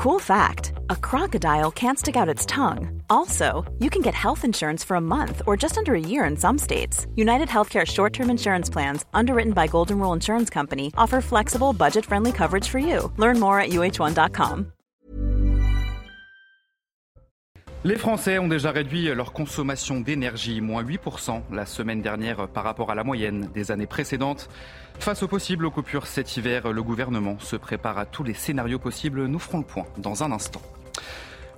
Cool fact a crocodile can't stick out its tongue. Also, you can get health insurance for a month or just under a year in some states. United Healthcare short term insurance plans, underwritten by Golden Rule Insurance Company, offer flexible, budget friendly coverage for you. Learn more at uh1.com. Les Français ont déjà réduit leur consommation d'énergie, moins 8% la semaine dernière par rapport à la moyenne des années précédentes. Face aux possibles coupures cet hiver, le gouvernement se prépare à tous les scénarios possibles. Nous ferons le point dans un instant.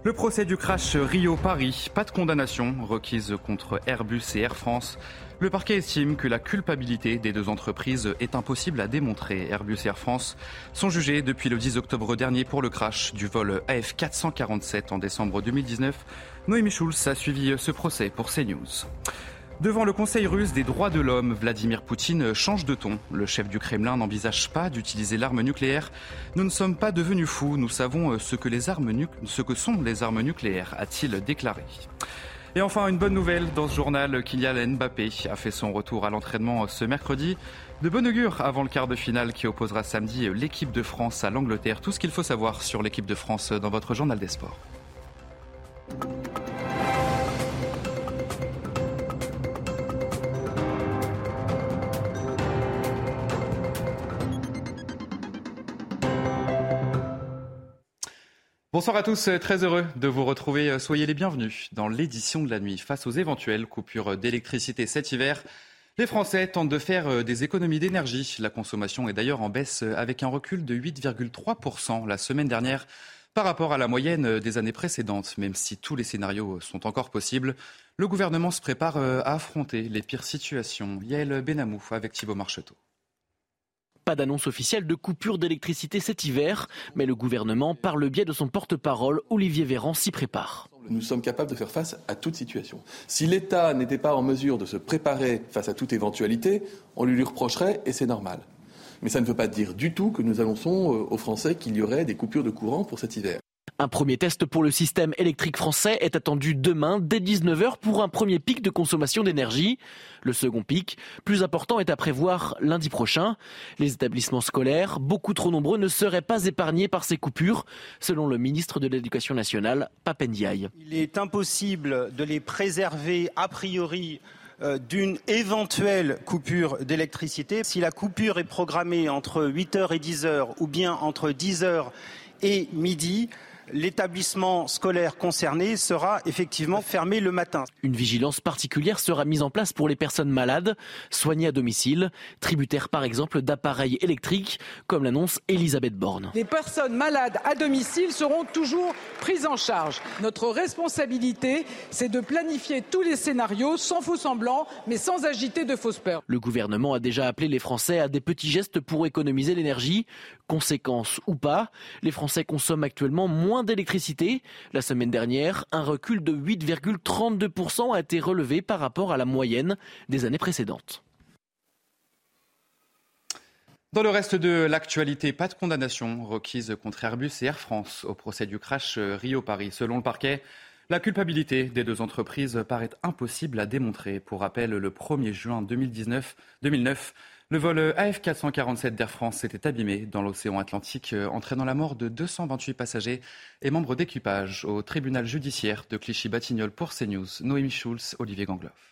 Le procès du crash Rio-Paris, pas de condamnation requise contre Airbus et Air France. Le parquet estime que la culpabilité des deux entreprises est impossible à démontrer. Airbus et Air France sont jugés depuis le 10 octobre dernier pour le crash du vol AF447 en décembre 2019. Noémie Schulz a suivi ce procès pour CNews. Devant le Conseil russe des droits de l'homme, Vladimir Poutine change de ton. Le chef du Kremlin n'envisage pas d'utiliser l'arme nucléaire. Nous ne sommes pas devenus fous, nous savons ce que, les armes ce que sont les armes nucléaires, a-t-il déclaré. Et enfin, une bonne nouvelle dans ce journal, Kylian Mbappé a fait son retour à l'entraînement ce mercredi. De bon augure avant le quart de finale qui opposera samedi l'équipe de France à l'Angleterre. Tout ce qu'il faut savoir sur l'équipe de France dans votre journal des sports. Bonsoir à tous, très heureux de vous retrouver. Soyez les bienvenus dans l'édition de la nuit. Face aux éventuelles coupures d'électricité cet hiver, les Français tentent de faire des économies d'énergie. La consommation est d'ailleurs en baisse avec un recul de 8,3% la semaine dernière par rapport à la moyenne des années précédentes. Même si tous les scénarios sont encore possibles, le gouvernement se prépare à affronter les pires situations. Yael Benamou avec Thibault Marcheteau. Pas d'annonce officielle de coupure d'électricité cet hiver, mais le gouvernement, par le biais de son porte-parole, Olivier Véran, s'y prépare. Nous sommes capables de faire face à toute situation. Si l'État n'était pas en mesure de se préparer face à toute éventualité, on lui, lui reprocherait et c'est normal. Mais ça ne veut pas dire du tout que nous annonçons aux Français qu'il y aurait des coupures de courant pour cet hiver. Un premier test pour le système électrique français est attendu demain dès 19h pour un premier pic de consommation d'énergie. Le second pic, plus important, est à prévoir lundi prochain. Les établissements scolaires, beaucoup trop nombreux, ne seraient pas épargnés par ces coupures, selon le ministre de l'Éducation nationale, Papendiaï. Il est impossible de les préserver a priori d'une éventuelle coupure d'électricité. Si la coupure est programmée entre 8h et 10h ou bien entre 10h et midi, l'établissement scolaire concerné sera effectivement fermé le matin. Une vigilance particulière sera mise en place pour les personnes malades, soignées à domicile, tributaires par exemple d'appareils électriques, comme l'annonce Elisabeth Borne. Les personnes malades à domicile seront toujours prises en charge. Notre responsabilité, c'est de planifier tous les scénarios sans faux semblants, mais sans agiter de fausses peurs. Le gouvernement a déjà appelé les Français à des petits gestes pour économiser l'énergie. Conséquence ou pas, les Français consomment actuellement moins d'électricité. La semaine dernière, un recul de 8,32% a été relevé par rapport à la moyenne des années précédentes. Dans le reste de l'actualité, pas de condamnation requise contre Airbus et Air France au procès du crash Rio-Paris. Selon le parquet, la culpabilité des deux entreprises paraît impossible à démontrer. Pour rappel, le 1er juin 2019, 2009, le vol AF447 d'Air France s'était abîmé dans l'océan Atlantique, entraînant la mort de 228 passagers et membres d'équipage au tribunal judiciaire de Clichy-Batignolles pour CNews. Noémie Schulz, Olivier Gangloff.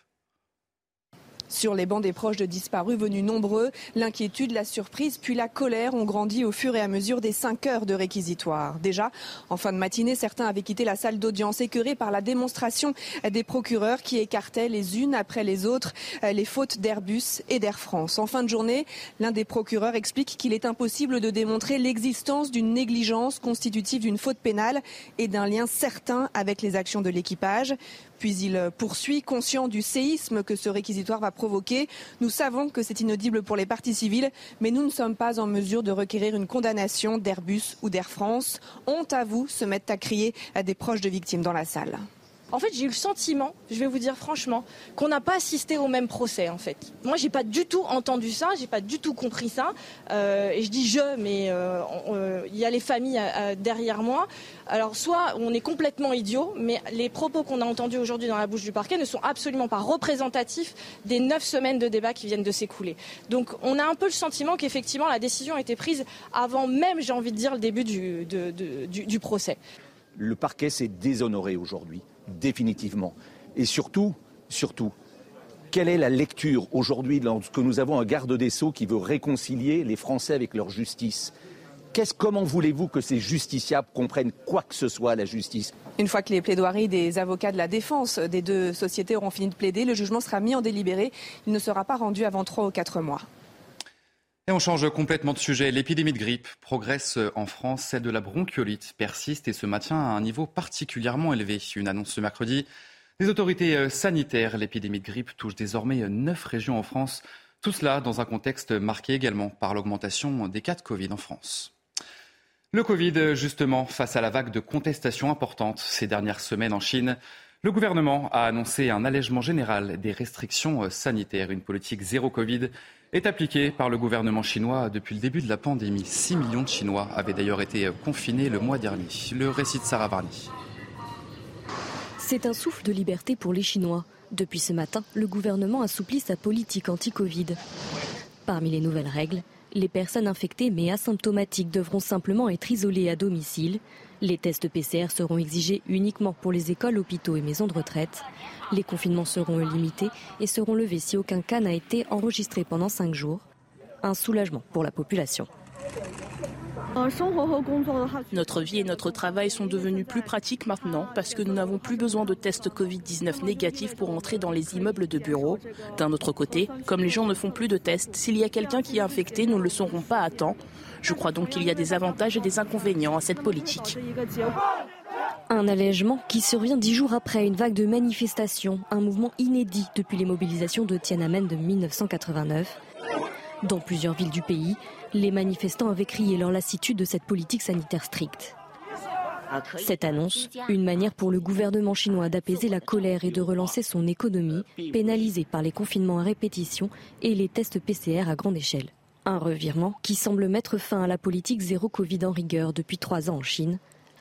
Sur les bancs des proches de disparus venus nombreux, l'inquiétude, la surprise puis la colère ont grandi au fur et à mesure des cinq heures de réquisitoire. Déjà, en fin de matinée, certains avaient quitté la salle d'audience écœurés par la démonstration des procureurs qui écartaient les unes après les autres les fautes d'Airbus et d'Air France. En fin de journée, l'un des procureurs explique qu'il est impossible de démontrer l'existence d'une négligence constitutive d'une faute pénale et d'un lien certain avec les actions de l'équipage. Puis il poursuit, conscient du séisme que ce réquisitoire va provoquer. Nous savons que c'est inaudible pour les parties civiles, mais nous ne sommes pas en mesure de requérir une condamnation d'Airbus ou d'Air France. Honte à vous, se mettent à crier à des proches de victimes dans la salle. En fait, j'ai eu le sentiment, je vais vous dire franchement, qu'on n'a pas assisté au même procès en fait. Moi, j'ai pas du tout entendu ça, j'ai pas du tout compris ça. Euh, et je dis je, mais euh, euh, il y a les familles derrière moi. Alors, soit on est complètement idiot, mais les propos qu'on a entendus aujourd'hui dans la bouche du parquet ne sont absolument pas représentatifs des neuf semaines de débat qui viennent de s'écouler. Donc, on a un peu le sentiment qu'effectivement la décision a été prise avant même, j'ai envie de dire, le début du, du procès. Le parquet s'est déshonoré aujourd'hui définitivement. Et surtout, surtout, quelle est la lecture aujourd'hui lorsque nous avons un garde des Sceaux qui veut réconcilier les Français avec leur justice? Comment voulez-vous que ces justiciables comprennent quoi que ce soit à la justice? Une fois que les plaidoiries des avocats de la défense des deux sociétés auront fini de plaider, le jugement sera mis en délibéré. Il ne sera pas rendu avant trois ou quatre mois. On change complètement de sujet. L'épidémie de grippe progresse en France. Celle de la bronchiolite persiste et se maintient à un niveau particulièrement élevé. Une annonce ce mercredi des autorités euh, sanitaires. L'épidémie de grippe touche désormais neuf régions en France. Tout cela dans un contexte marqué également par l'augmentation des cas de Covid en France. Le Covid, justement, face à la vague de contestation importante ces dernières semaines en Chine, le gouvernement a annoncé un allègement général des restrictions sanitaires. Une politique zéro Covid est appliquée par le gouvernement chinois depuis le début de la pandémie. 6 millions de Chinois avaient d'ailleurs été confinés le mois dernier. Le récit de Sarah Varni. C'est un souffle de liberté pour les Chinois. Depuis ce matin, le gouvernement assouplit sa politique anti-Covid. Parmi les nouvelles règles, les personnes infectées mais asymptomatiques devront simplement être isolées à domicile. Les tests PCR seront exigés uniquement pour les écoles, hôpitaux et maisons de retraite. Les confinements seront limités et seront levés si aucun cas n'a été enregistré pendant cinq jours. Un soulagement pour la population. Notre vie et notre travail sont devenus plus pratiques maintenant parce que nous n'avons plus besoin de tests Covid-19 négatifs pour entrer dans les immeubles de bureaux. D'un autre côté, comme les gens ne font plus de tests, s'il y a quelqu'un qui est infecté, nous ne le saurons pas à temps. Je crois donc qu'il y a des avantages et des inconvénients à cette politique. Un allègement qui survient dix jours après une vague de manifestations, un mouvement inédit depuis les mobilisations de Tiananmen de 1989. Dans plusieurs villes du pays, les manifestants avaient crié leur lassitude de cette politique sanitaire stricte. Cette annonce, une manière pour le gouvernement chinois d'apaiser la colère et de relancer son économie, pénalisée par les confinements à répétition et les tests PCR à grande échelle. Un revirement qui semble mettre fin à la politique zéro Covid en rigueur depuis trois ans en Chine,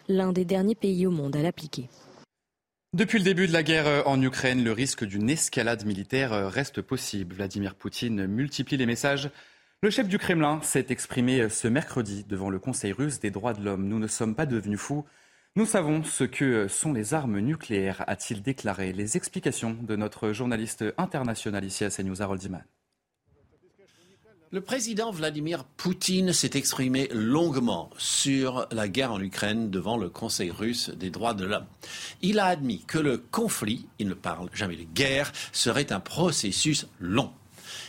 l'un des derniers pays au monde à l'appliquer. Depuis le début de la guerre en Ukraine, le risque d'une escalade militaire reste possible. Vladimir Poutine multiplie les messages le chef du Kremlin s'est exprimé ce mercredi devant le Conseil russe des droits de l'homme. Nous ne sommes pas devenus fous. Nous savons ce que sont les armes nucléaires, a-t-il déclaré. Les explications de notre journaliste international ici à CNews, Harold Diman. Le président Vladimir Poutine s'est exprimé longuement sur la guerre en Ukraine devant le Conseil russe des droits de l'homme. Il a admis que le conflit, il ne parle jamais de guerre, serait un processus long.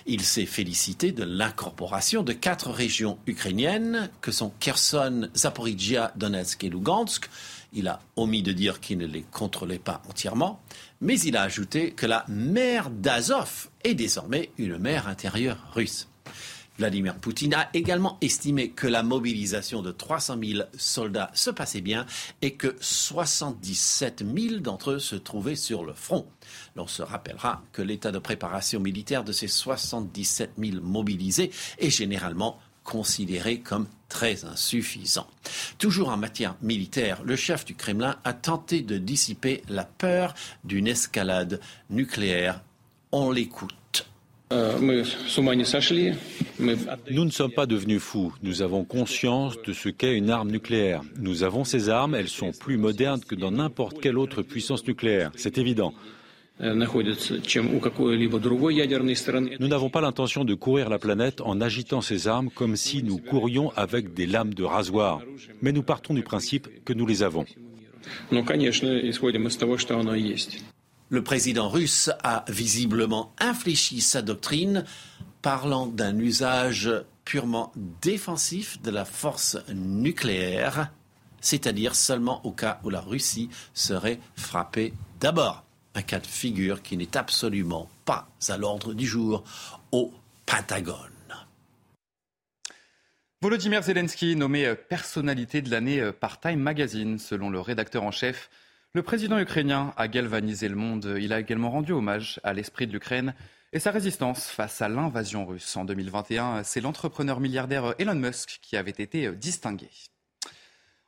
Il s'est félicité de l'incorporation de quatre régions ukrainiennes que sont Kherson, Zaporizhia, Donetsk et Lugansk. Il a omis de dire qu'il ne les contrôlait pas entièrement, mais il a ajouté que la mer d'Azov est désormais une mer intérieure russe. Vladimir Poutine a également estimé que la mobilisation de 300 000 soldats se passait bien et que 77 000 d'entre eux se trouvaient sur le front. L'on se rappellera que l'état de préparation militaire de ces 77 000 mobilisés est généralement considéré comme très insuffisant. Toujours en matière militaire, le chef du Kremlin a tenté de dissiper la peur d'une escalade nucléaire. On l'écoute. Nous ne sommes pas devenus fous. Nous avons conscience de ce qu'est une arme nucléaire. Nous avons ces armes, elles sont plus modernes que dans n'importe quelle autre puissance nucléaire. C'est évident. Nous n'avons pas l'intention de courir la planète en agitant ces armes comme si nous courions avec des lames de rasoir. Mais nous partons du principe que nous les avons. Le président russe a visiblement infléchi sa doctrine, parlant d'un usage purement défensif de la force nucléaire, c'est-à-dire seulement au cas où la Russie serait frappée d'abord. Un cas de figure qui n'est absolument pas à l'ordre du jour au Pentagone. Volodymyr Zelensky, nommé personnalité de l'année par Time Magazine, selon le rédacteur en chef Le président ukrainien a galvanisé le monde. Il a également rendu hommage à l'esprit de l'Ukraine et sa résistance face à l'invasion russe. En 2021, c'est l'entrepreneur milliardaire Elon Musk qui avait été distingué.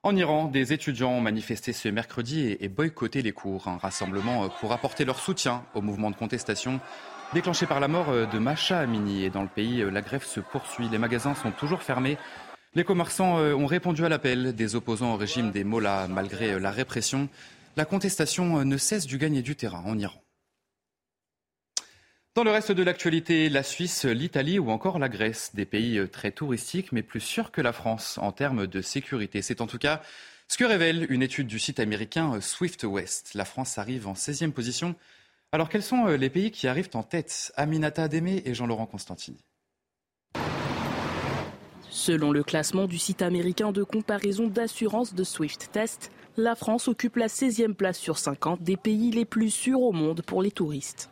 En Iran, des étudiants ont manifesté ce mercredi et boycotté les cours. Un rassemblement pour apporter leur soutien au mouvement de contestation déclenché par la mort de Masha Amini. Et dans le pays, la grève se poursuit. Les magasins sont toujours fermés. Les commerçants ont répondu à l'appel des opposants au régime des Mollahs malgré la répression la contestation euh, ne cesse du gagner du terrain en Iran. Dans le reste de l'actualité, la Suisse, l'Italie ou encore la Grèce, des pays euh, très touristiques mais plus sûrs que la France en termes de sécurité. C'est en tout cas ce que révèle une étude du site américain euh, Swift West. La France arrive en 16e position. Alors quels sont les pays qui arrivent en tête? Aminata Ademé et Jean-Laurent Constantini. Selon le classement du site américain de comparaison d'assurance de Swift Test, la France occupe la 16e place sur 50 des pays les plus sûrs au monde pour les touristes.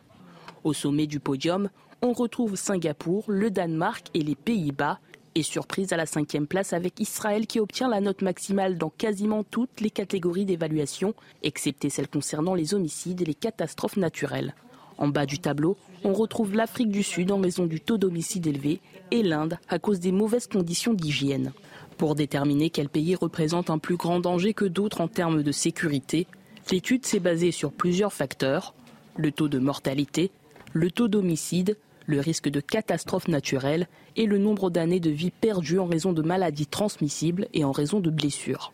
Au sommet du podium, on retrouve Singapour, le Danemark et les Pays-Bas, et surprise à la cinquième place avec Israël qui obtient la note maximale dans quasiment toutes les catégories d'évaluation, excepté celles concernant les homicides et les catastrophes naturelles. En bas du tableau, on retrouve l'Afrique du Sud en raison du taux d'homicide élevé et l'Inde à cause des mauvaises conditions d'hygiène. Pour déterminer quel pays représente un plus grand danger que d'autres en termes de sécurité, l'étude s'est basée sur plusieurs facteurs le taux de mortalité, le taux d'homicide, le risque de catastrophe naturelle et le nombre d'années de vie perdues en raison de maladies transmissibles et en raison de blessures.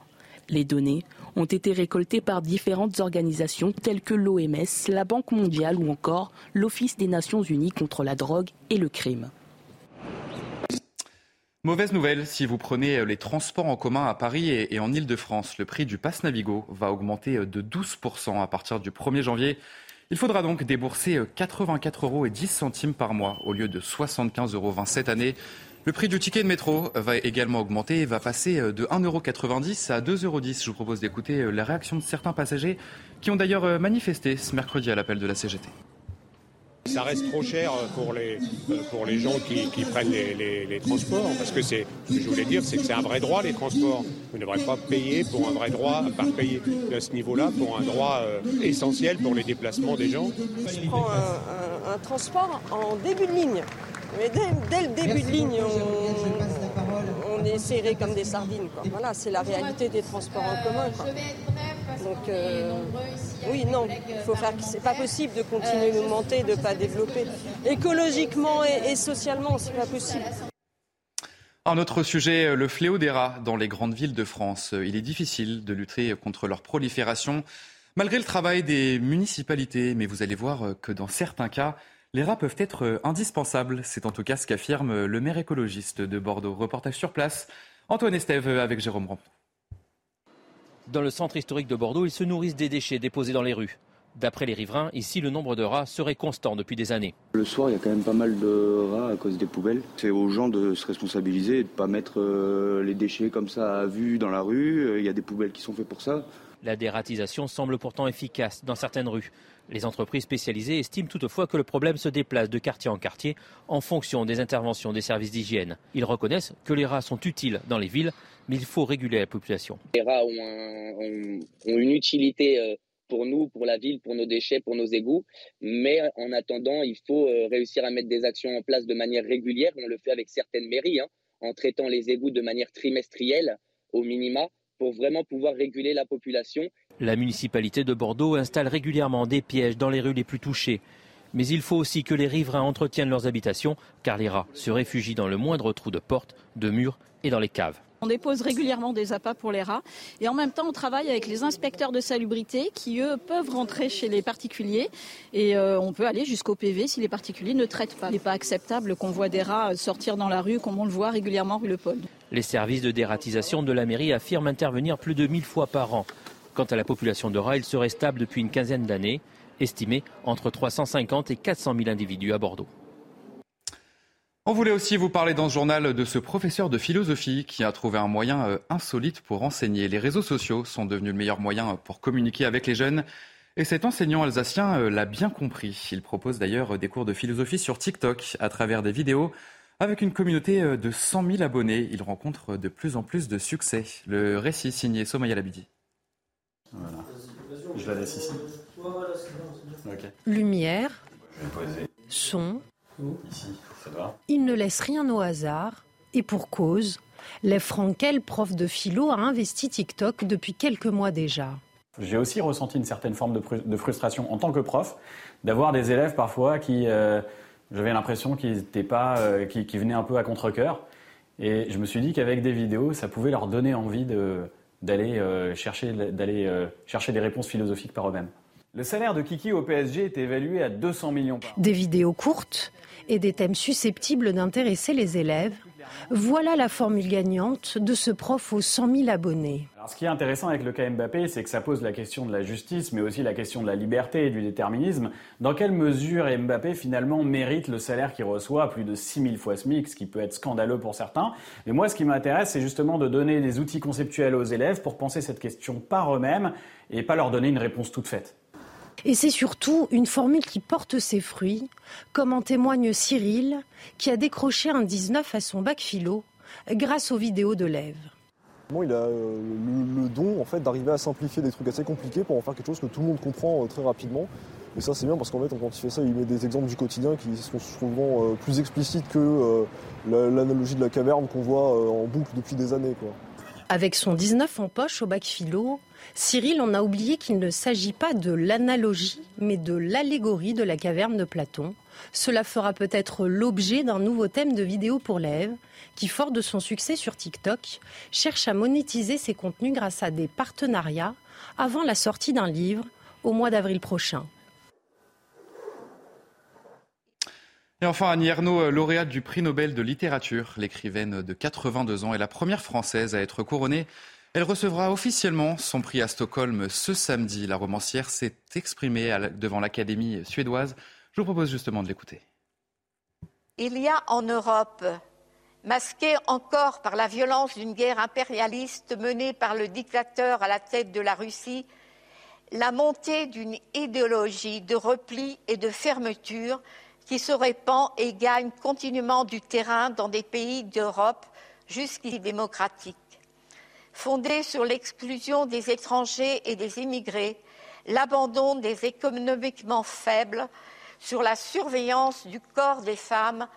Les données ont été récoltées par différentes organisations telles que l'OMS, la Banque mondiale ou encore l'Office des Nations Unies contre la drogue et le crime. Mauvaise nouvelle, si vous prenez les transports en commun à Paris et en Ile-de-France, le prix du pass Navigo va augmenter de 12% à partir du 1er janvier. Il faudra donc débourser 84 euros et 10 centimes par mois au lieu de 75,20 euros cette année. Le prix du ticket de métro va également augmenter et va passer de 1,90 euros à 2,10 euros. Je vous propose d'écouter la réaction de certains passagers qui ont d'ailleurs manifesté ce mercredi à l'appel de la CGT. Ça reste trop cher pour les, pour les gens qui, qui prennent les, les, les, transports, parce que c'est, ce que je voulais dire, c'est que c'est un vrai droit, les transports. Vous ne devrez pas payer pour un vrai droit, pas payer à ce niveau-là, pour un droit euh, essentiel pour les déplacements des gens. Je prends un, un, un transport en début de ligne. Mais dès, dès le début de ligne, on, on, est serré comme des sardines. Quoi. Voilà, c'est la réalité des transports en commun. Quoi. Donc, euh, oui, non, il faut faire. C'est pas possible de continuer d'augmenter, de ne pas développer. Écologiquement et, et socialement, c'est pas possible. Un autre sujet, le fléau des rats dans les grandes villes de France. Il est difficile de lutter contre leur prolifération, malgré le travail des municipalités. Mais vous allez voir que dans certains cas, les rats peuvent être indispensables. C'est en tout cas ce qu'affirme le maire écologiste de Bordeaux. Reportage sur place, Antoine Estève avec Jérôme Rampon. Dans le centre historique de Bordeaux, ils se nourrissent des déchets déposés dans les rues. D'après les riverains, ici, le nombre de rats serait constant depuis des années. Le soir, il y a quand même pas mal de rats à cause des poubelles. C'est aux gens de se responsabiliser et de ne pas mettre les déchets comme ça à vue dans la rue. Il y a des poubelles qui sont faites pour ça. La dératisation semble pourtant efficace dans certaines rues. Les entreprises spécialisées estiment toutefois que le problème se déplace de quartier en quartier en fonction des interventions des services d'hygiène. Ils reconnaissent que les rats sont utiles dans les villes, mais il faut réguler la population. Les rats ont, un, ont, ont une utilité pour nous, pour la ville, pour nos déchets, pour nos égouts. Mais en attendant, il faut réussir à mettre des actions en place de manière régulière. On le fait avec certaines mairies, hein, en traitant les égouts de manière trimestrielle au minima pour vraiment pouvoir réguler la population. La municipalité de Bordeaux installe régulièrement des pièges dans les rues les plus touchées. Mais il faut aussi que les riverains entretiennent leurs habitations, car les rats se réfugient dans le moindre trou de porte, de mur et dans les caves. On dépose régulièrement des appâts pour les rats et en même temps on travaille avec les inspecteurs de salubrité qui eux peuvent rentrer chez les particuliers et euh, on peut aller jusqu'au PV si les particuliers ne traitent pas. Il n'est pas acceptable qu'on voit des rats sortir dans la rue comme on le voit régulièrement rue Le Paul. Les services de dératisation de la mairie affirment intervenir plus de 1000 fois par an. Quant à la population de rats, il serait stable depuis une quinzaine d'années, estimé entre 350 et 400 000 individus à Bordeaux. On voulait aussi vous parler dans ce journal de ce professeur de philosophie qui a trouvé un moyen insolite pour enseigner. Les réseaux sociaux sont devenus le meilleur moyen pour communiquer avec les jeunes. Et cet enseignant alsacien l'a bien compris. Il propose d'ailleurs des cours de philosophie sur TikTok à travers des vidéos. Avec une communauté de 100 000 abonnés, il rencontre de plus en plus de succès. Le récit signé Somaya Labidi. Voilà. Je la laisse ici. Lumière, son. Il ne laisse rien au hasard. Et pour cause, Lev Frankel, prof de philo, a investi TikTok depuis quelques mois déjà. J'ai aussi ressenti une certaine forme de, frustration en tant que prof d'avoir des élèves parfois qui, euh, j'avais l'impression qu'ils pas, euh, qui, venaient un peu à contre-cœur. Et je me suis dit qu'avec des vidéos, ça pouvait leur donner envie d'aller euh, chercher, d'aller chercher des réponses philosophiques par eux-mêmes. Le salaire de Kiki au PSG est évalué à 200 millions par an. Des vidéos courtes et des thèmes susceptibles d'intéresser les élèves. Voilà la formule gagnante de ce prof aux 100 000 abonnés. Alors, ce qui est intéressant avec le cas Mbappé, c'est que ça pose la question de la justice, mais aussi la question de la liberté et du déterminisme. Dans quelle mesure Mbappé finalement mérite le salaire qu'il reçoit, plus de 6 000 fois SMIC, ce qui peut être scandaleux pour certains Mais moi, ce qui m'intéresse, c'est justement de donner des outils conceptuels aux élèves pour penser cette question par eux-mêmes et pas leur donner une réponse toute faite. Et c'est surtout une formule qui porte ses fruits, comme en témoigne Cyril, qui a décroché un 19 à son bac philo grâce aux vidéos de Lève. Il a euh, le, don en fait, d'arriver à simplifier des trucs assez compliqués pour en faire quelque chose que tout le monde comprend euh, très rapidement. Et ça c'est bien parce qu'en fait quand il fait ça, il met des exemples du quotidien qui sont souvent euh, plus explicites que l'analogie de la caverne qu'on voit en boucle depuis des années. Avec son 19 en poche au bac philo, Cyril en a oublié qu'il ne s'agit pas de l'analogie, mais de l'allégorie de la caverne de Platon. Cela fera peut-être l'objet d'un nouveau thème de vidéo pour l'Ève, qui, fort de son succès sur TikTok, cherche à monétiser ses contenus grâce à des partenariats avant la sortie d'un livre au mois d'avril prochain. Et enfin, Annie Ernaux, lauréate du prix Nobel de littérature, l'écrivaine de 82 ans est la première française à être couronnée. Elle recevra officiellement son prix à Stockholm ce samedi. La romancière s'est exprimée devant l'Académie suédoise. Je vous propose justement de l'écouter. Il y a en Europe, masquée encore par la violence d'une guerre impérialiste menée par le dictateur à la tête de la Russie, la montée d'une idéologie de repli et de fermeture qui se répand et gagne continuellement du terrain dans des pays d'Europe jusqu'ici démocratiques. Fondée sur l'exclusion des étrangers et des immigrés, l'abandon des économiquement faibles, sur la surveillance du corps des femmes,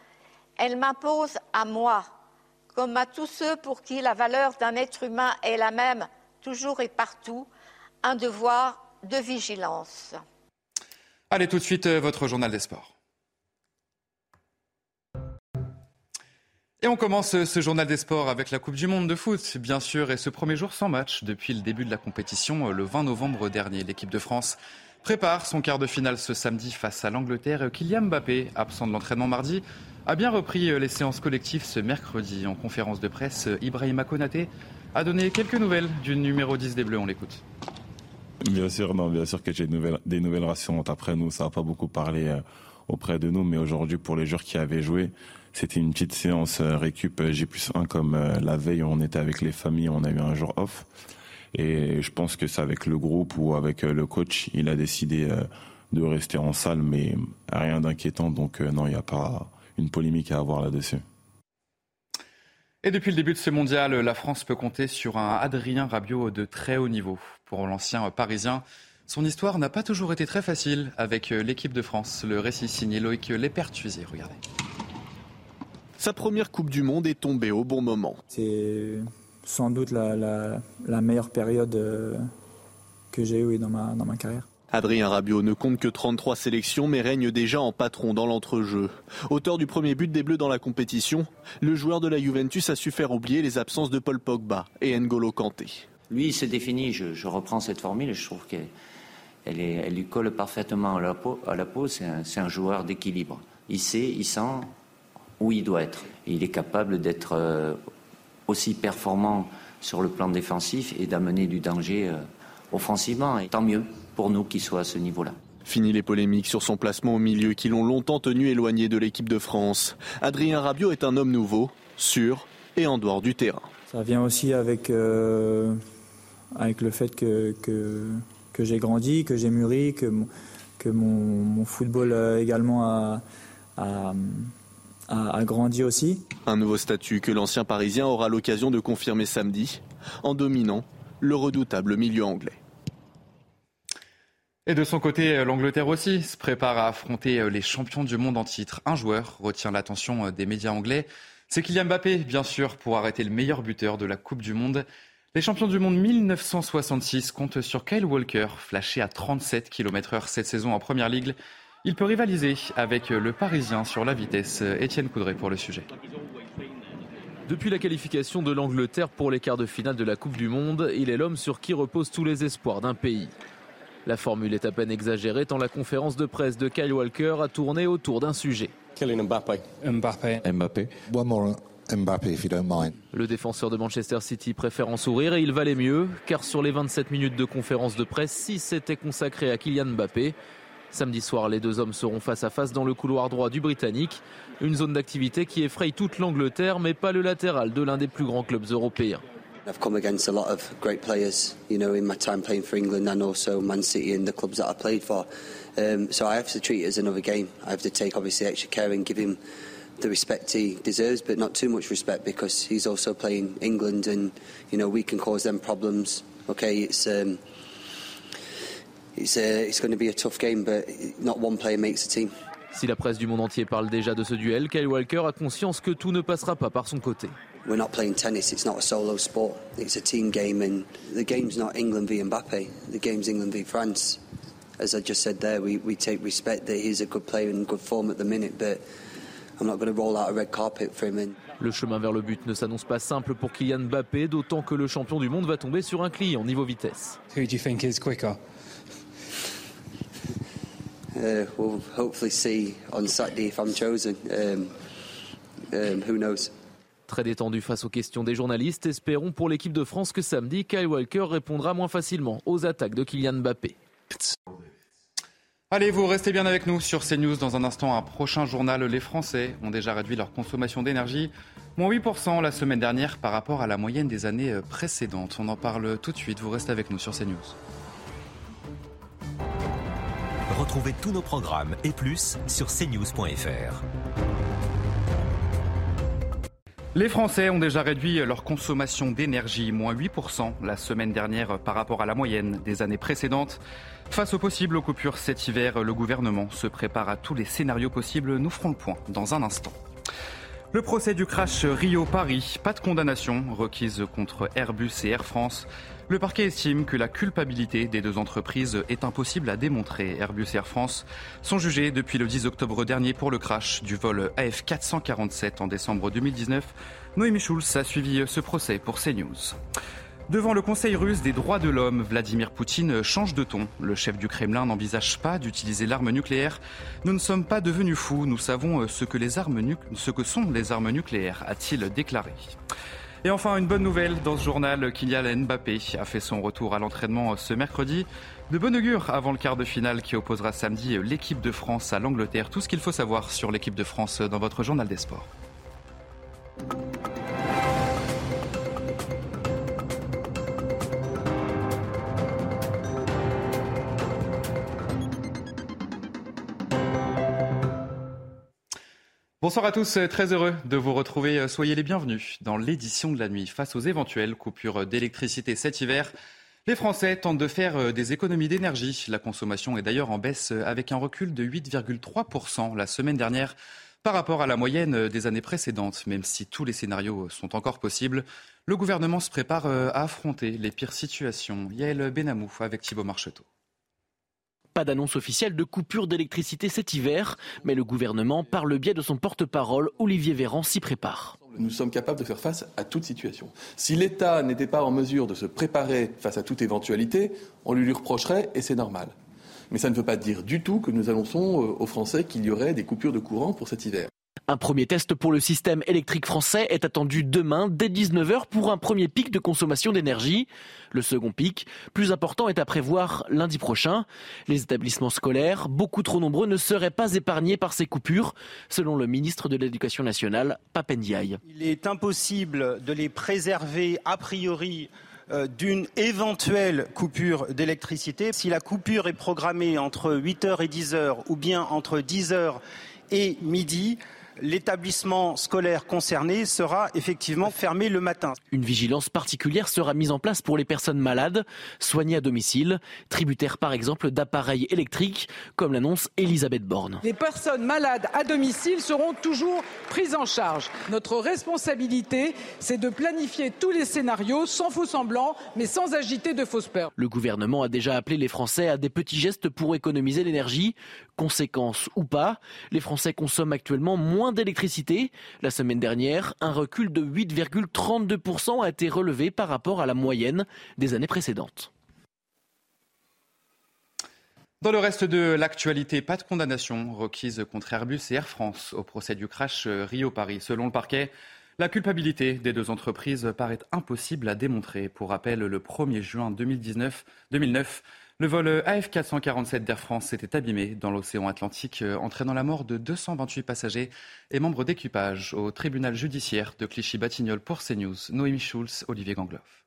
elle m'impose à moi, comme à tous ceux pour qui la valeur d'un être humain est la même toujours et partout, un devoir de vigilance. Allez tout de suite, euh, votre journal des sports. Et on commence ce journal des sports avec la Coupe du Monde de foot, bien sûr, et ce premier jour sans match depuis le début de la compétition le 20 novembre dernier. L'équipe de France prépare son quart de finale ce samedi face à l'Angleterre. Kylian Mbappé, absent de l'entraînement mardi, a bien repris les séances collectives ce mercredi. En conférence de presse, Ibrahima Konaté a donné quelques nouvelles du numéro 10 des Bleus. On l'écoute. Bien sûr, non, bien sûr que j'ai des nouvelles, rassurantes après nous. Ça n'a pas beaucoup parlé euh, auprès de nous, mais aujourd'hui, pour les joueurs qui avaient joué, c'était une petite séance euh, récup euh, J plus 1 comme euh, la veille on était avec les familles, on a eu un jour off. Et je pense que c'est avec le groupe ou avec le coach, il a décidé de rester en salle, mais rien d'inquiétant. Donc non, il n'y a pas une polémique à avoir là-dessus. Et depuis le début de ce mondial, la France peut compter sur un Adrien Rabiot de très haut niveau. Pour l'ancien Parisien, son histoire n'a pas toujours été très facile avec l'équipe de France. Le récit signé Loïc Lépertuisier. Regardez. Sa première Coupe du Monde est tombée au bon moment. C'est sans doute la, meilleure période euh, que j'ai eue dans ma, dans ma carrière. Adrien Rabiot ne compte que 33 sélections mais règne déjà en patron dans l'entrejeu. Auteur du premier but des Bleus dans la compétition, le joueur de la Juventus a su faire oublier les absences de Paul Pogba et N'Golo Kanté. Lui, il s'est défini, je, reprends cette formule et je trouve qu'elle elle, lui colle parfaitement à la peau. À la peau c'est un, un joueur d'équilibre. Il sait, il sent, où il doit être. il est capable d'être euh, aussi performant sur le plan défensif et d'amener du danger euh, offensivement. Et tant mieux pour nous qu'il soit à ce niveau-là. Fini les polémiques sur son placement au milieu qui l'ont longtemps tenu éloigné de l'équipe de France. Adrien Rabiot est un homme nouveau, sûr et en dehors du terrain. Ça vient aussi avec, euh, avec le fait que, que, j'ai grandi, que j'ai mûri, que, que mon, football également a, a, a, grandi aussi. Un nouveau statut que l'ancien Parisien aura l'occasion de confirmer samedi en dominant le redoutable milieu anglais. Et de son côté, l'Angleterre aussi se prépare à affronter les champions du monde en titre. Un joueur retient l'attention des médias anglais. C'est Kylian Mbappé, bien sûr, pour arrêter le meilleur buteur de la Coupe du Monde. Les champions du monde 1966 comptent sur Kyle Walker, flashé à 37 km/h cette saison en Première Ligue. Il peut rivaliser avec le Parisien sur la vitesse. Étienne Coudray pour le sujet. Depuis la qualification de l'Angleterre pour les quarts de finale de la Coupe du Monde, il est l'homme sur qui reposent tous les espoirs d'un pays. La formule est à peine exagérée tant la conférence de presse de Kyle Walker a tourné autour d'un sujet. Kylian Mbappé. Mbappé. Mbappé. Mbappé, if you don't mind. Le défenseur de Manchester City préfère en sourire et il valait mieux, car sur les 27 minutes de conférence de presse, 6 étaient consacrés à Kylian Mbappé. Samedi soir, les deux hommes seront face à face dans le couloir droit du Britannique, une zone d'activité qui effraie toute l'Angleterre, mais pas le latéral de l'un des plus grands clubs européens. I've come against a lot of great players, you know, in my time playing for England and also Man City and the clubs that I played for. Um, so I have to treat it as another game. I have to take obviously extra care and give him the respect he deserves, but not too much respect because he's also playing England and, you know, we can cause them problems. Okay, it's. Um, Si la presse du monde entier parle déjà de ce duel, Kyle Walker a conscience que tout ne passera pas par son côté. we're not playing tennis. It's not a solo sport. It's a team game, and the game's not England v Mbappe. The game's England v France. As I just said there, we, we take respect that he's a good player in good form at the minute, but I'm not going to roll out a red carpet for him. And le chemin vers le but ne s'annonce pas simple pour Kylian Mbappé, d'autant que le champion du monde va tomber sur un client niveau vitesse. Who do you think is quicker? Uh, we'll hopefully see on Saturday if I'm chosen. Um, um, who knows? Très détendu face aux questions des journalistes, espérons pour l'équipe de France que samedi, Kyle Walker répondra moins facilement aux attaques de Kylian Mbappé. Allez, vous restez bien avec nous sur CNews. Dans un instant, un prochain journal. Les Français ont déjà réduit leur consommation d'énergie. Moins 8% la semaine dernière par rapport à la moyenne des années précédentes. On en parle tout de suite. Vous restez avec nous sur CNews. Retrouvez tous nos programmes et plus sur cnews.fr. Les Français ont déjà réduit leur consommation d'énergie, moins 8% la semaine dernière par rapport à la moyenne des années précédentes. Face aux possibles coupures cet hiver, le gouvernement se prépare à tous les scénarios possibles. Nous ferons le point dans un instant. Le procès du crash Rio-Paris, pas de condamnation requise contre Airbus et Air France. Le parquet estime que la culpabilité des deux entreprises est impossible à démontrer. Airbus et Air France sont jugés depuis le 10 octobre dernier pour le crash du vol AF447 en décembre 2019. Noémie Schulz a suivi ce procès pour CNews. Devant le Conseil russe des droits de l'homme, Vladimir Poutine change de ton. Le chef du Kremlin n'envisage pas d'utiliser l'arme nucléaire. Nous ne sommes pas devenus fous, nous savons ce ce que sont les armes nucléaires, a-t-il déclaré. Et enfin, une bonne nouvelle dans ce journal, Kylian Mbappé a fait son retour à l'entraînement ce mercredi. De bon augure avant le quart de finale qui opposera samedi l'équipe de France à l'Angleterre. Tout ce qu'il faut savoir sur l'équipe de France dans votre journal des sports. Bonsoir à tous, très heureux de vous retrouver. Soyez les bienvenus dans l'édition de la nuit. Face aux éventuelles coupures d'électricité cet hiver, les Français tentent de faire des économies d'énergie. La consommation est d'ailleurs en baisse avec un recul de 8,3% la semaine dernière par rapport à la moyenne des années précédentes. Même si tous les scénarios sont encore possibles, le gouvernement se prépare à affronter les pires situations. Yael Benamou avec Thibault Marcheteau. Pas d'annonce officielle de coupure d'électricité cet hiver, mais le gouvernement, par le biais de son porte-parole, Olivier Véran, s'y prépare. Nous sommes capables de faire face à toute situation. Si l'État n'était pas en mesure de se préparer face à toute éventualité, on lui, reprocherait et c'est normal. Mais ça ne veut pas dire du tout que nous annonçons aux Français qu'il y aurait des coupures de courant pour cet hiver. Un premier test pour le système électrique français est attendu demain dès 19h pour un premier pic de consommation d'énergie. Le second pic, plus important, est à prévoir lundi prochain. Les établissements scolaires, beaucoup trop nombreux, ne seraient pas épargnés par ces coupures, selon le ministre de l'Éducation nationale, Papendiaï. Il est impossible de les préserver a priori d'une éventuelle coupure d'électricité. Si la coupure est programmée entre 8h et 10h ou bien entre 10h et midi, l'établissement scolaire concerné sera effectivement fermé le matin. Une vigilance particulière sera mise en place pour les personnes malades, soignées à domicile, tributaires par exemple d'appareils électriques, comme l'annonce Elisabeth Borne. Les personnes malades à domicile seront toujours prises en charge. Notre responsabilité, c'est de planifier tous les scénarios sans faux semblants, mais sans agiter de fausses peurs. Le gouvernement a déjà appelé les Français à des petits gestes pour économiser l'énergie. Conséquence ou pas, les Français consomment actuellement moins d'électricité. La semaine dernière, un recul de 8,32% a été relevé par rapport à la moyenne des années précédentes. Dans le reste de l'actualité, pas de condamnation requise contre Airbus et Air France au procès du crash Rio-Paris. Selon le parquet, la culpabilité des deux entreprises paraît impossible à démontrer. Pour rappel, le 1er juin 2019, 2009, le vol AF447 d'Air France s'était abîmé dans l'océan Atlantique, entraînant la mort de 228 passagers et membres d'équipage au tribunal judiciaire de Clichy-Batignolles pour CNews. Noémie Schulz, Olivier Gangloff.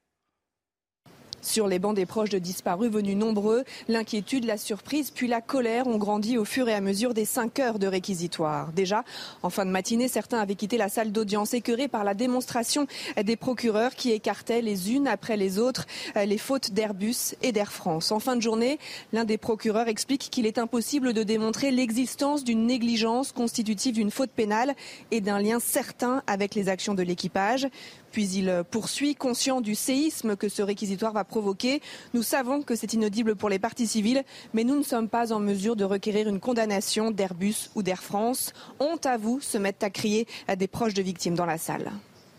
Sur les bancs des proches de disparus venus nombreux, l'inquiétude, la surprise puis la colère ont grandi au fur et à mesure des cinq heures de réquisitoire. Déjà, en fin de matinée, certains avaient quitté la salle d'audience écœurés par la démonstration des procureurs qui écartaient les unes après les autres les fautes d'Airbus et d'Air France. En fin de journée, l'un des procureurs explique qu'il est impossible de démontrer l'existence d'une négligence constitutive d'une faute pénale et d'un lien certain avec les actions de l'équipage. Puis il poursuit, conscient du séisme que ce réquisitoire va provoquer. Nous savons que c'est inaudible pour les parties civiles, mais nous ne sommes pas en mesure de requérir une condamnation d'Airbus ou d'Air France. Honte à vous, se mettent à crier à des proches de victimes dans la salle.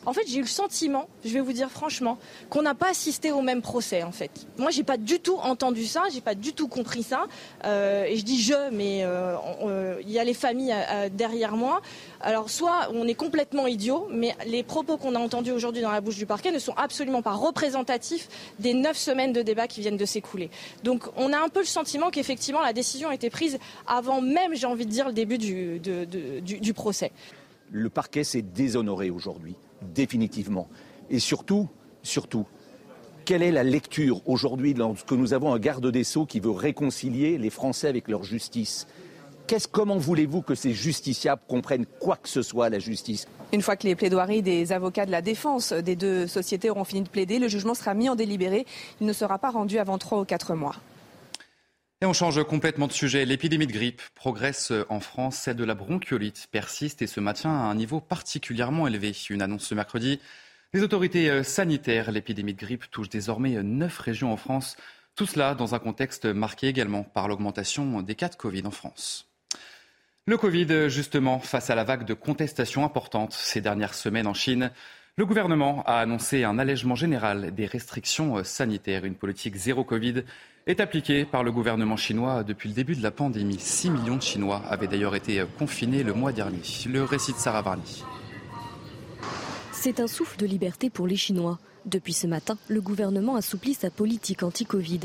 En fait, j'ai eu le sentiment, je vais vous dire franchement, qu'on n'a pas assisté au même procès. En fait, moi, j'ai pas du tout entendu ça, j'ai pas du tout compris ça. Euh, et je dis je, mais euh, euh, il y a les familles derrière moi. Alors, soit on est complètement idiot, mais les propos qu'on a entendus aujourd'hui dans la bouche du parquet ne sont absolument pas représentatifs des neuf semaines de débat qui viennent de s'écouler. Donc, on a un peu le sentiment qu'effectivement la décision a été prise avant même, j'ai envie de dire, le début du, du, du procès. Le parquet s'est déshonoré aujourd'hui définitivement. Et surtout, surtout, quelle est la lecture aujourd'hui lorsque nous avons un garde des Sceaux qui veut réconcilier les Français avec leur justice? Comment voulez-vous que ces justiciables comprennent quoi que ce soit à la justice? Une fois que les plaidoiries des avocats de la défense des deux sociétés auront fini de plaider, le jugement sera mis en délibéré. Il ne sera pas rendu avant trois ou quatre mois. Et on change complètement de sujet. L'épidémie de grippe progresse en France. Celle de la bronchiolite persiste et se maintient à un niveau particulièrement élevé. Une annonce ce mercredi des autorités sanitaires. L'épidémie de grippe touche désormais neuf régions en France. Tout cela dans un contexte marqué également par l'augmentation des cas de Covid en France. Le Covid, justement, face à la vague de contestation importante ces dernières semaines en Chine, le gouvernement a annoncé un allègement général des restrictions sanitaires. Une politique zéro Covid est appliquée par le gouvernement chinois depuis le début de la pandémie. 6 millions de Chinois avaient d'ailleurs été confinés le mois dernier. Le récit de Sarah Varni. C'est un souffle de liberté pour les Chinois. Depuis ce matin, le gouvernement assouplit sa politique anti-Covid.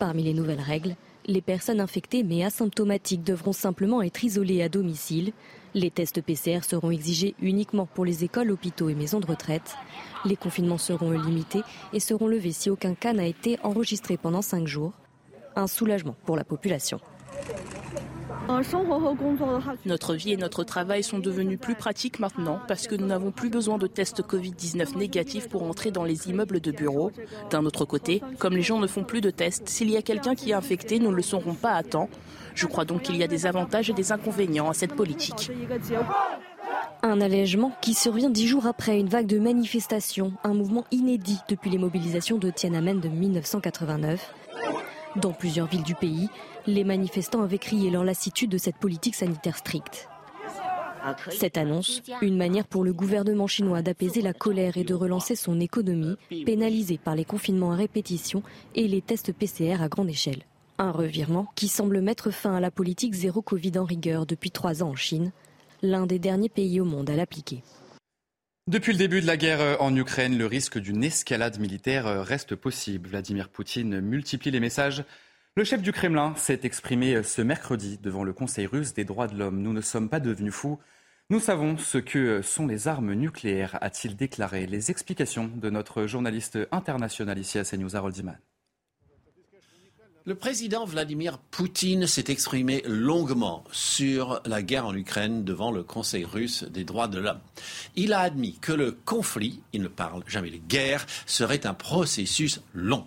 Parmi les nouvelles règles, les personnes infectées mais asymptomatiques devront simplement être isolées à domicile. Les tests PCR seront exigés uniquement pour les écoles, hôpitaux et maisons de retraite. Les confinements seront limités et seront levés si aucun cas n'a été enregistré pendant cinq jours. Un soulagement pour la population. Notre vie et notre travail sont devenus plus pratiques maintenant parce que nous n'avons plus besoin de tests Covid-19 négatifs pour entrer dans les immeubles de bureaux. D'un autre côté, comme les gens ne font plus de tests, s'il y a quelqu'un qui est infecté, nous ne le saurons pas à temps. Je crois donc qu'il y a des avantages et des inconvénients à cette politique. Un allègement qui survient dix jours après une vague de manifestations, un mouvement inédit depuis les mobilisations de Tiananmen de 1989. Dans plusieurs villes du pays, les manifestants avaient crié leur lassitude de cette politique sanitaire stricte. Cette annonce, une manière pour le gouvernement chinois d'apaiser la colère et de relancer son économie, pénalisée par les confinements à répétition et les tests PCR à grande échelle. Un revirement qui semble mettre fin à la politique zéro Covid en rigueur depuis trois ans en Chine, l'un des derniers pays au monde à l'appliquer. Depuis le début de la guerre en Ukraine, le risque d'une escalade militaire reste possible. Vladimir Poutine multiplie les messages. Le chef du Kremlin s'est exprimé ce mercredi devant le Conseil russe des droits de l'homme. Nous ne sommes pas devenus fous. Nous savons ce que sont les armes nucléaires, a-t-il déclaré. Les explications de notre journaliste international ici à CNews, Harold. Le président Vladimir Poutine s'est exprimé longuement sur la guerre en Ukraine devant le Conseil russe des droits de l'homme. Il a admis que le conflit, il ne parle jamais de guerre, serait un processus long.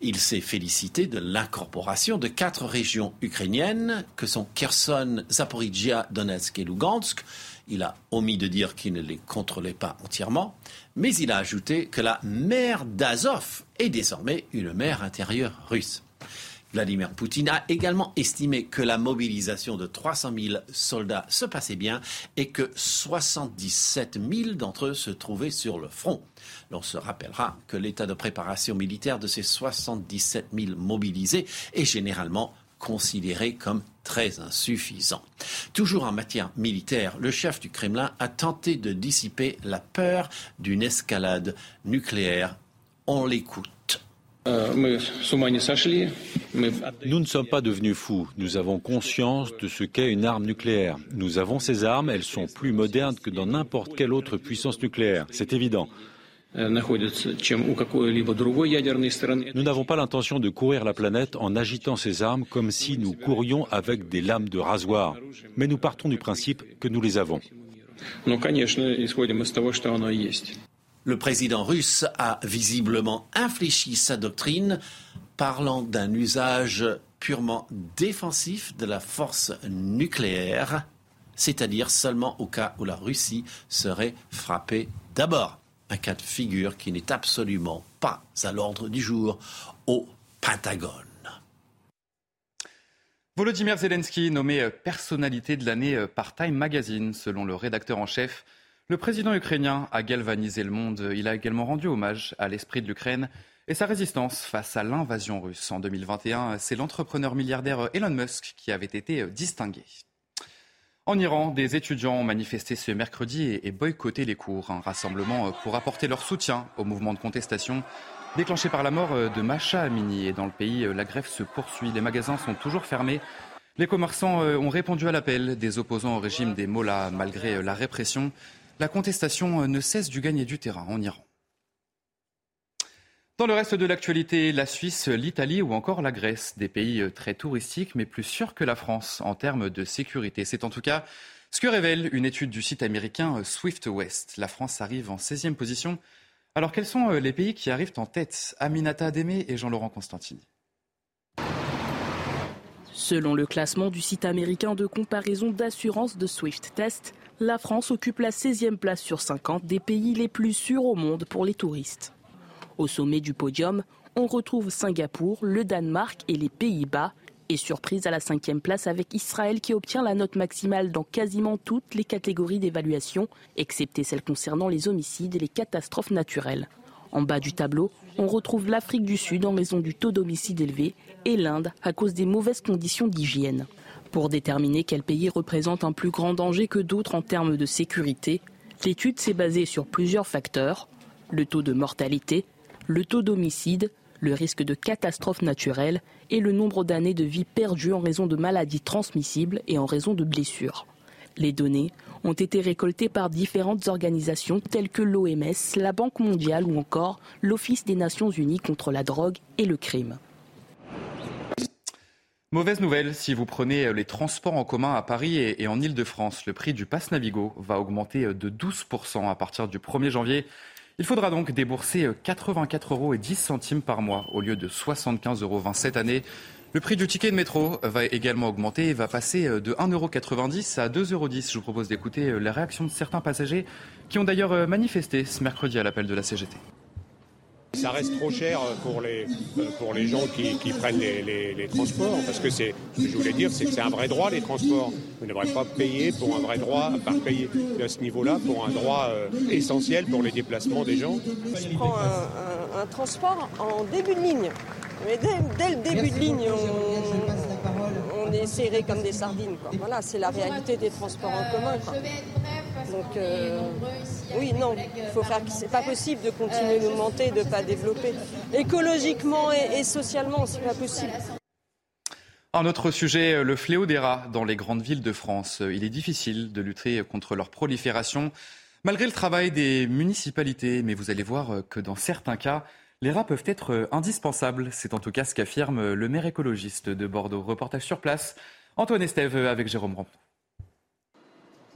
Il s'est félicité de l'incorporation de quatre régions ukrainiennes que sont Kherson, Zaporizhia, Donetsk et Lugansk. Il a omis de dire qu'il ne les contrôlait pas entièrement, mais il a ajouté que la mer d'Azov est désormais une mer intérieure russe. Vladimir Poutine a également estimé que la mobilisation de 300 000 soldats se passait bien et que 77 000 d'entre eux se trouvaient sur le front. L'on se rappellera que l'état de préparation militaire de ces 77 000 mobilisés est généralement considéré comme très insuffisant. Toujours en matière militaire, le chef du Kremlin a tenté de dissiper la peur d'une escalade nucléaire. On l'écoute. Nous ne sommes pas devenus fous. Nous avons conscience de ce qu'est une arme nucléaire. Nous avons ces armes, elles sont plus modernes que dans n'importe quelle autre puissance nucléaire. C'est évident. Nous n'avons pas l'intention de courir la planète en agitant ces armes comme si nous courions avec des lames de rasoir. Mais nous partons du principe que nous les avons. Le président russe a visiblement infléchi sa doctrine, parlant d'un usage purement défensif de la force nucléaire, c'est-à-dire seulement au cas où la Russie serait frappée d'abord. Un cas de figure qui n'est absolument pas à l'ordre du jour au Pentagone. Volodymyr Zelensky, nommé personnalité de l'année par Time Magazine, selon le rédacteur en chef. Le président ukrainien a galvanisé le monde. Il a également rendu hommage à l'esprit de l'Ukraine et sa résistance face à l'invasion russe. En 2021, c'est l'entrepreneur milliardaire Elon Musk qui avait été distingué. En Iran, des étudiants ont manifesté ce mercredi et boycotté les cours. Un rassemblement pour apporter leur soutien au mouvement de contestation déclenché par la mort de Masha Amini. Et dans le pays, la grève se poursuit. Les magasins sont toujours fermés. Les commerçants ont répondu à l'appel des opposants au régime des Mollahs malgré la répression. La contestation ne cesse du gagner du terrain en Iran. Dans le reste de l'actualité, la Suisse, l'Italie ou encore la Grèce, des pays très touristiques mais plus sûrs que la France en termes de sécurité. C'est en tout cas ce que révèle une étude du site américain Swift West. La France arrive en 16e position. Alors quels sont les pays qui arrivent en tête? Aminata Ademé et Jean-Laurent Constantini. Selon le classement du site américain de comparaison d'assurance de Swift Test, la France occupe la 16e place sur 50 des pays les plus sûrs au monde pour les touristes. Au sommet du podium, on retrouve Singapour, le Danemark et les Pays-Bas. Et surprise à la cinquième place avec Israël qui obtient la note maximale dans quasiment toutes les catégories d'évaluation, excepté celles concernant les homicides et les catastrophes naturelles. En bas du tableau, on retrouve l'Afrique du Sud en raison du taux d'homicide élevé et l'Inde à cause des mauvaises conditions d'hygiène. Pour déterminer quel pays représente un plus grand danger que d'autres en termes de sécurité, l'étude s'est basée sur plusieurs facteurs le taux de mortalité, le taux d'homicide, le risque de catastrophe naturelle et le nombre d'années de vie perdues en raison de maladies transmissibles et en raison de blessures. Les données ont été récoltées par différentes organisations telles que l'OMS, la Banque mondiale ou encore l'Office des Nations Unies contre la drogue et le crime. Mauvaise nouvelle, si vous prenez les transports en commun à Paris et en Ile-de-France, le prix du pass Navigo va augmenter de 12% à partir du 1er janvier. Il faudra donc débourser 84 euros et 10 centimes par mois au lieu de 75,20 euros cette année. Le prix du ticket de métro va également augmenter et va passer de 1,90 euros à 2,10 euros. Je vous propose d'écouter la réaction de certains passagers qui ont d'ailleurs manifesté ce mercredi à l'appel de la CGT. Ça reste trop cher pour les, pour les gens qui, qui prennent les, les, les, transports, parce que c'est, ce que je voulais dire, c'est que c'est un vrai droit, les transports. Vous ne devrez pas payer pour un vrai droit, pas payer à ce niveau-là, pour un droit euh, essentiel pour les déplacements des gens. Je prends un, un, un transport en début de ligne. Mais dès, dès le début de ligne, on, on, est serré comme des sardines. Quoi. Voilà, c'est la réalité des transports en commun. Quoi. Donc, euh, oui, non, il faut faire. C'est pas possible de continuer d'augmenter, de ne pas développer. Écologiquement et, et socialement, c'est pas possible. Un autre sujet, le fléau des rats dans les grandes villes de France. Il est difficile de lutter contre leur prolifération, malgré le travail des municipalités. Mais vous allez voir que dans certains cas, Les rats peuvent être indispensables, c'est en tout cas ce qu'affirme le maire écologiste de Bordeaux. Reportage sur place, Antoine Estève avec Jérôme Ramp.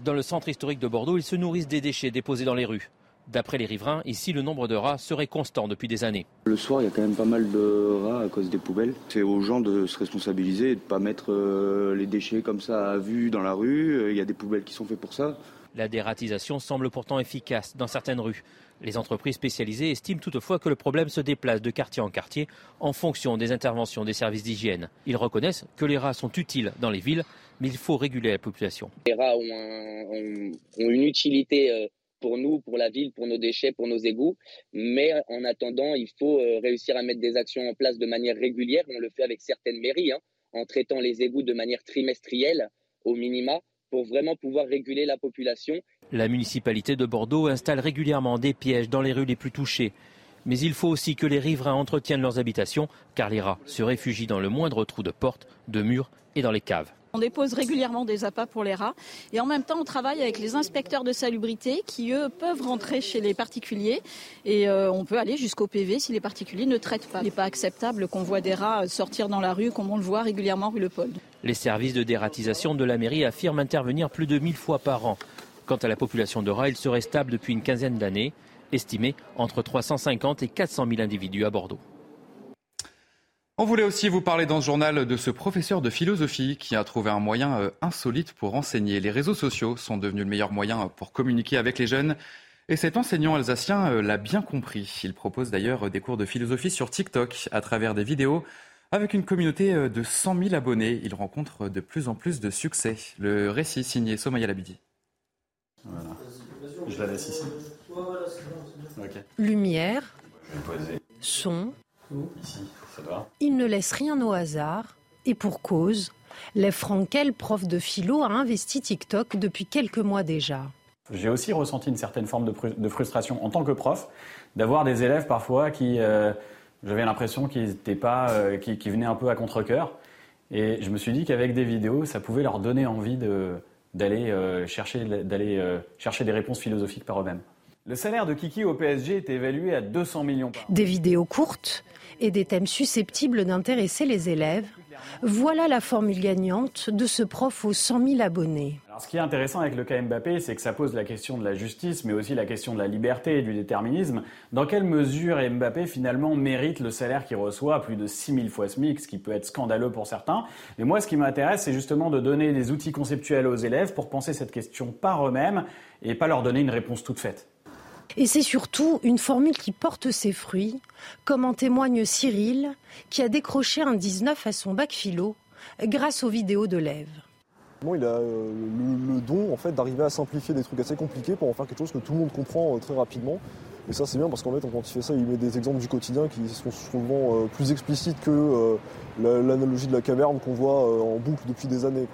Dans le centre historique de Bordeaux, ils se nourrissent des déchets déposés dans les rues. D'après les riverains, ici, le nombre de rats serait constant depuis des années. Le soir, il y a quand même pas mal de rats à cause des poubelles. C'est aux gens de se responsabiliser et de ne pas mettre euh, les déchets comme ça à vue dans la rue. Il y a des poubelles qui sont faites pour ça. La dératisation semble pourtant efficace dans certaines rues. Les entreprises spécialisées estiment toutefois que le problème se déplace de quartier en quartier en fonction des interventions des services d'hygiène. Ils reconnaissent que les rats sont utiles dans les villes, mais il faut réguler la population. Les rats ont, une utilité euh, pour nous, pour la ville, pour nos déchets, pour nos égouts. Mais en attendant, il faut euh, réussir à mettre des actions en place de manière régulière. On le fait avec certaines mairies, hein, en traitant les égouts de manière trimestrielle au minima pour vraiment pouvoir réguler la population. La municipalité de Bordeaux installe régulièrement des pièges dans les rues les plus touchées. Mais il faut aussi que les riverains entretiennent leurs habitations, car les rats se réfugient dans le moindre trou de porte, de mur et dans les caves. On dépose régulièrement des appâts pour les rats et en même temps on travaille avec les inspecteurs de salubrité qui eux peuvent rentrer chez les particuliers et euh, on peut aller jusqu'au PV si les particuliers ne traitent pas. Il n'est pas acceptable qu'on voit des rats sortir dans la rue comme on le voit régulièrement rue Le Paul. Les services de dératisation de la mairie affirment intervenir plus de 1000 fois par an. Quant à la population de rats, il serait stable depuis une quinzaine d'années, estimé entre 350 et 400 000 individus à Bordeaux. On voulait aussi vous parler dans ce journal de ce professeur de philosophie qui a trouvé un moyen euh, insolite pour enseigner. Les réseaux sociaux sont devenus le meilleur moyen pour communiquer avec les jeunes. Et cet enseignant alsacien euh, l'a bien compris. Il propose d'ailleurs des cours de philosophie sur TikTok à travers des vidéos. Avec une communauté euh, de 100 000 abonnés, il rencontre de plus en plus de succès. Le récit signé Somaya Labidi. Voilà. Je la laisse ici. Lumière, son, il ne laisse rien au hasard, et pour cause, Lev Frankel, prof de philo, a investi TikTok depuis quelques mois déjà. J'ai aussi ressenti une certaine forme de, frustration en tant que prof, d'avoir des élèves parfois qui, euh, j'avais l'impression qu'ils pas, euh, qui, venaient un peu à contre-cœur. Et je me suis dit qu'avec des vidéos, ça pouvait leur donner envie d'aller euh, chercher, chercher des réponses philosophiques par eux-mêmes. Le salaire de Kiki au PSG est évalué à 200 millions par an. Des vidéos courtes et des thèmes susceptibles d'intéresser les élèves. Voilà la formule gagnante de ce prof aux 100 000 abonnés. Ce qui est intéressant avec le cas Mbappé, c'est que ça pose la question de la justice, mais aussi la question de la liberté et du déterminisme. Dans quelle mesure Mbappé finalement mérite le salaire qu'il reçoit, plus de 6 000 fois SMIC, ce qui peut être scandaleux pour certains Mais moi, ce qui m'intéresse, c'est justement de donner des outils conceptuels aux élèves pour penser cette question par eux-mêmes et pas leur donner une réponse toute faite. Et c'est surtout une formule qui porte ses fruits, comme en témoigne Cyril, qui a décroché un 19 à son bac philo grâce aux vidéos de Lève. Il a euh, le, don en fait, d'arriver à simplifier des trucs assez compliqués pour en faire quelque chose que tout le monde comprend euh, très rapidement. Et ça c'est bien parce qu'en fait quand il fait ça il met des exemples du quotidien qui sont souvent euh, plus explicites que l'analogie de la caverne qu'on voit en boucle depuis des années.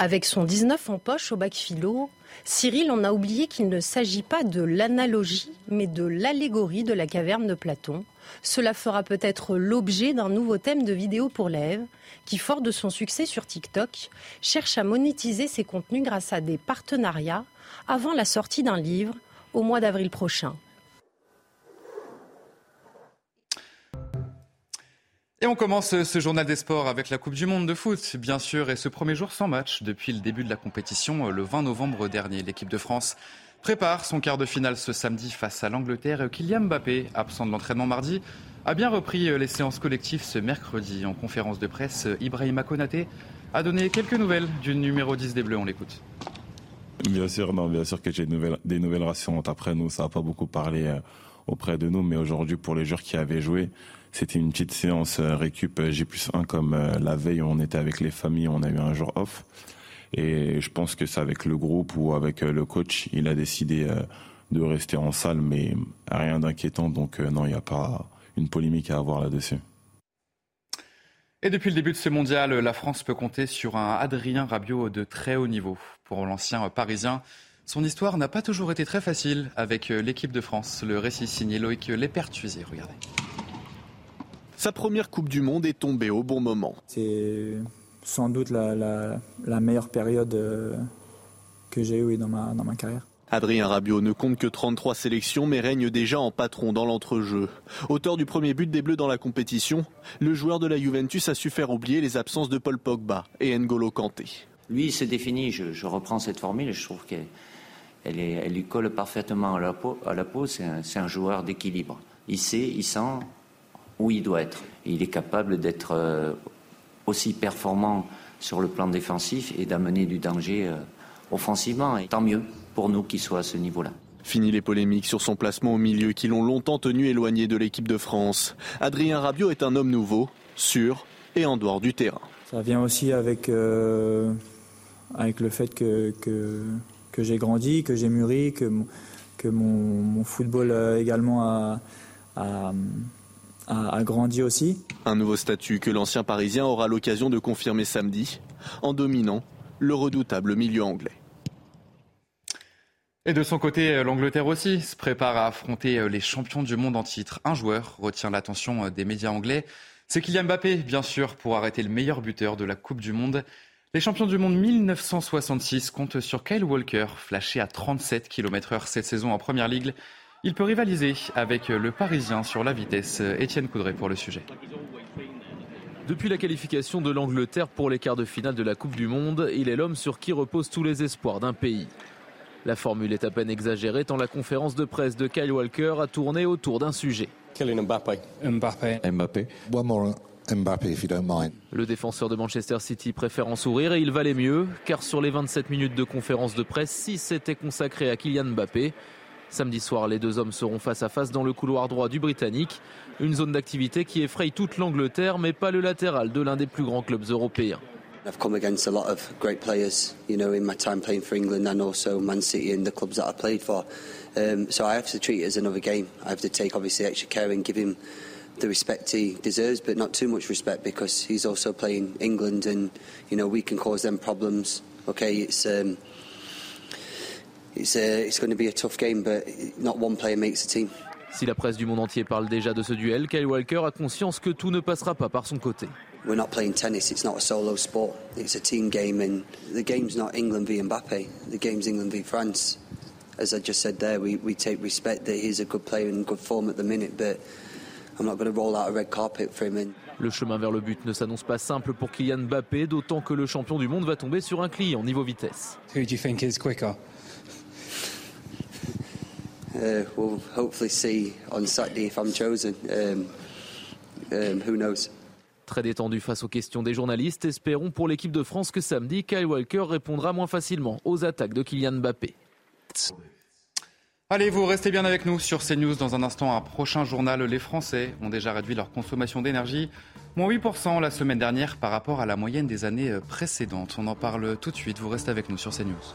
Avec son 19 en poche au bac philo, Cyril en a oublié qu'il ne s'agit pas de l'analogie, mais de l'allégorie de la caverne de Platon. Cela fera peut-être l'objet d'un nouveau thème de vidéo pour l'Ève, qui, fort de son succès sur TikTok, cherche à monétiser ses contenus grâce à des partenariats avant la sortie d'un livre au mois d'avril prochain. Et on commence ce journal des sports avec la Coupe du Monde de foot, bien sûr, et ce premier jour sans match depuis le début de la compétition le 20 novembre dernier. L'équipe de France prépare son quart de finale ce samedi face à l'Angleterre. Kylian Mbappé, absent de l'entraînement mardi, a bien repris les séances collectives ce mercredi. En conférence de presse, Ibrahima Konaté a donné quelques nouvelles du numéro 10 des Bleus. On l'écoute. Bien sûr, non, bien sûr que j'ai des nouvelles, des nouvelles rassurantes après nous. Ça n'a pas beaucoup parlé euh, auprès de nous, mais aujourd'hui, pour les joueurs qui avaient joué, c'était une petite séance euh, récup euh, J plus 1 comme euh, la veille on était avec les familles, on a eu un jour off. Et je pense que c'est avec le groupe ou avec le coach, il a décidé de rester en salle, mais rien d'inquiétant. Donc non, il n'y a pas une polémique à avoir là-dessus. Et depuis le début de ce mondial, la France peut compter sur un Adrien Rabiot de très haut niveau. Pour l'ancien parisien, son histoire n'a pas toujours été très facile avec l'équipe de France. Le récit signé Loïc Lépertuisier, regardez. Sa première Coupe du Monde est tombée au bon moment. C'est sans doute la, meilleure période euh, que j'ai eue dans ma, dans ma carrière. Adrien Rabiot ne compte que 33 sélections mais règne déjà en patron dans l'entrejeu. Auteur du premier but des Bleus dans la compétition, le joueur de la Juventus a su faire oublier les absences de Paul Pogba et N'Golo Kanté. Lui, il se définit, je, reprends cette formule, je trouve qu'elle elle, lui colle parfaitement à la peau. À la peau c'est un, un, joueur d'équilibre. Il sait, il sent où il doit être. il est capable d'être euh, aussi performant sur le plan défensif et d'amener du danger euh, offensivement. Et tant mieux pour nous qu'il soit à ce niveau-là. Fini les polémiques sur son placement au milieu qui l'ont longtemps tenu éloigné de l'équipe de France. Adrien Rabiot est un homme nouveau, sûr et en dehors du terrain. Ça vient aussi avec, euh, avec le fait que, que, j'ai grandi, que j'ai mûri, que, que mon, football également a, a grandi aussi. Un nouveau statut que l'ancien Parisien aura l'occasion de confirmer samedi en dominant le redoutable milieu anglais. Et de son côté, l'Angleterre aussi se prépare à affronter euh, les champions du monde en titre. Un joueur retient l'attention euh, des médias anglais. C'est Kylian Mbappé, bien sûr, pour arrêter le meilleur buteur de la Coupe du Monde. Les champions du monde 1966 comptent sur Kyle Walker, flashé à 37 km/h cette saison en Première Ligue. Il peut rivaliser avec le Parisien sur la vitesse. Étienne Coudray pour le sujet. Depuis la qualification de l'Angleterre pour les quarts de finale de la Coupe du Monde, il est l'homme sur qui reposent tous les espoirs d'un pays. La formule est à peine exagérée tant la conférence de presse de Kyle Walker a tourné autour d'un sujet. Kylian Mbappé. Mbappé. Mbappé. Mbappé, if you don't mind. Le défenseur de Manchester City préfère en sourire et il valait mieux, car sur les 27 minutes de conférence de presse, 6 étaient consacrés à Kylian Mbappé. Samedi soir, les deux hommes seront face à face dans le couloir droit du Britannique, une zone d'activité qui effraie toute l'Angleterre, mais pas le latéral de l'un des plus grands clubs européens. I've come against a lot of great players, you know, in my time playing for England and also Man City and the clubs that I played for. Um, so I have to treat it as another game. I have to take obviously extra care and give him the respect he deserves, but not too much respect because he's also playing England and you know we can cause them problems. Okay, it's. Um, Si la presse du monde entier parle déjà de ce duel, Kyle Walker a conscience que tout ne passera pas par son côté. we're not playing tennis. It's not a solo sport. It's a team game, and the game's not England v Mbappe. The game's England v France. As I just said there, we, we take respect that he's a good player in good form at the minute, but I'm not going to roll out a red carpet for him. And le chemin vers le but ne s'annonce pas simple pour Kylian Mbappé, d'autant que le champion du monde va tomber sur un client niveau vitesse. Who do you think is quicker? Uh, we'll hopefully see on Saturday if I'm chosen. Um, um, who knows? Très détendu face aux questions des journalistes, espérons pour l'équipe de France que samedi, Kyle Walker répondra moins facilement aux attaques de Kylian Mbappé. Allez, vous restez bien avec nous sur CNews. Dans un instant, un prochain journal. Les Français ont déjà réduit leur consommation d'énergie. Moins 8% la semaine dernière par rapport à la moyenne des années précédentes. On en parle tout de suite. Vous restez avec nous sur CNews.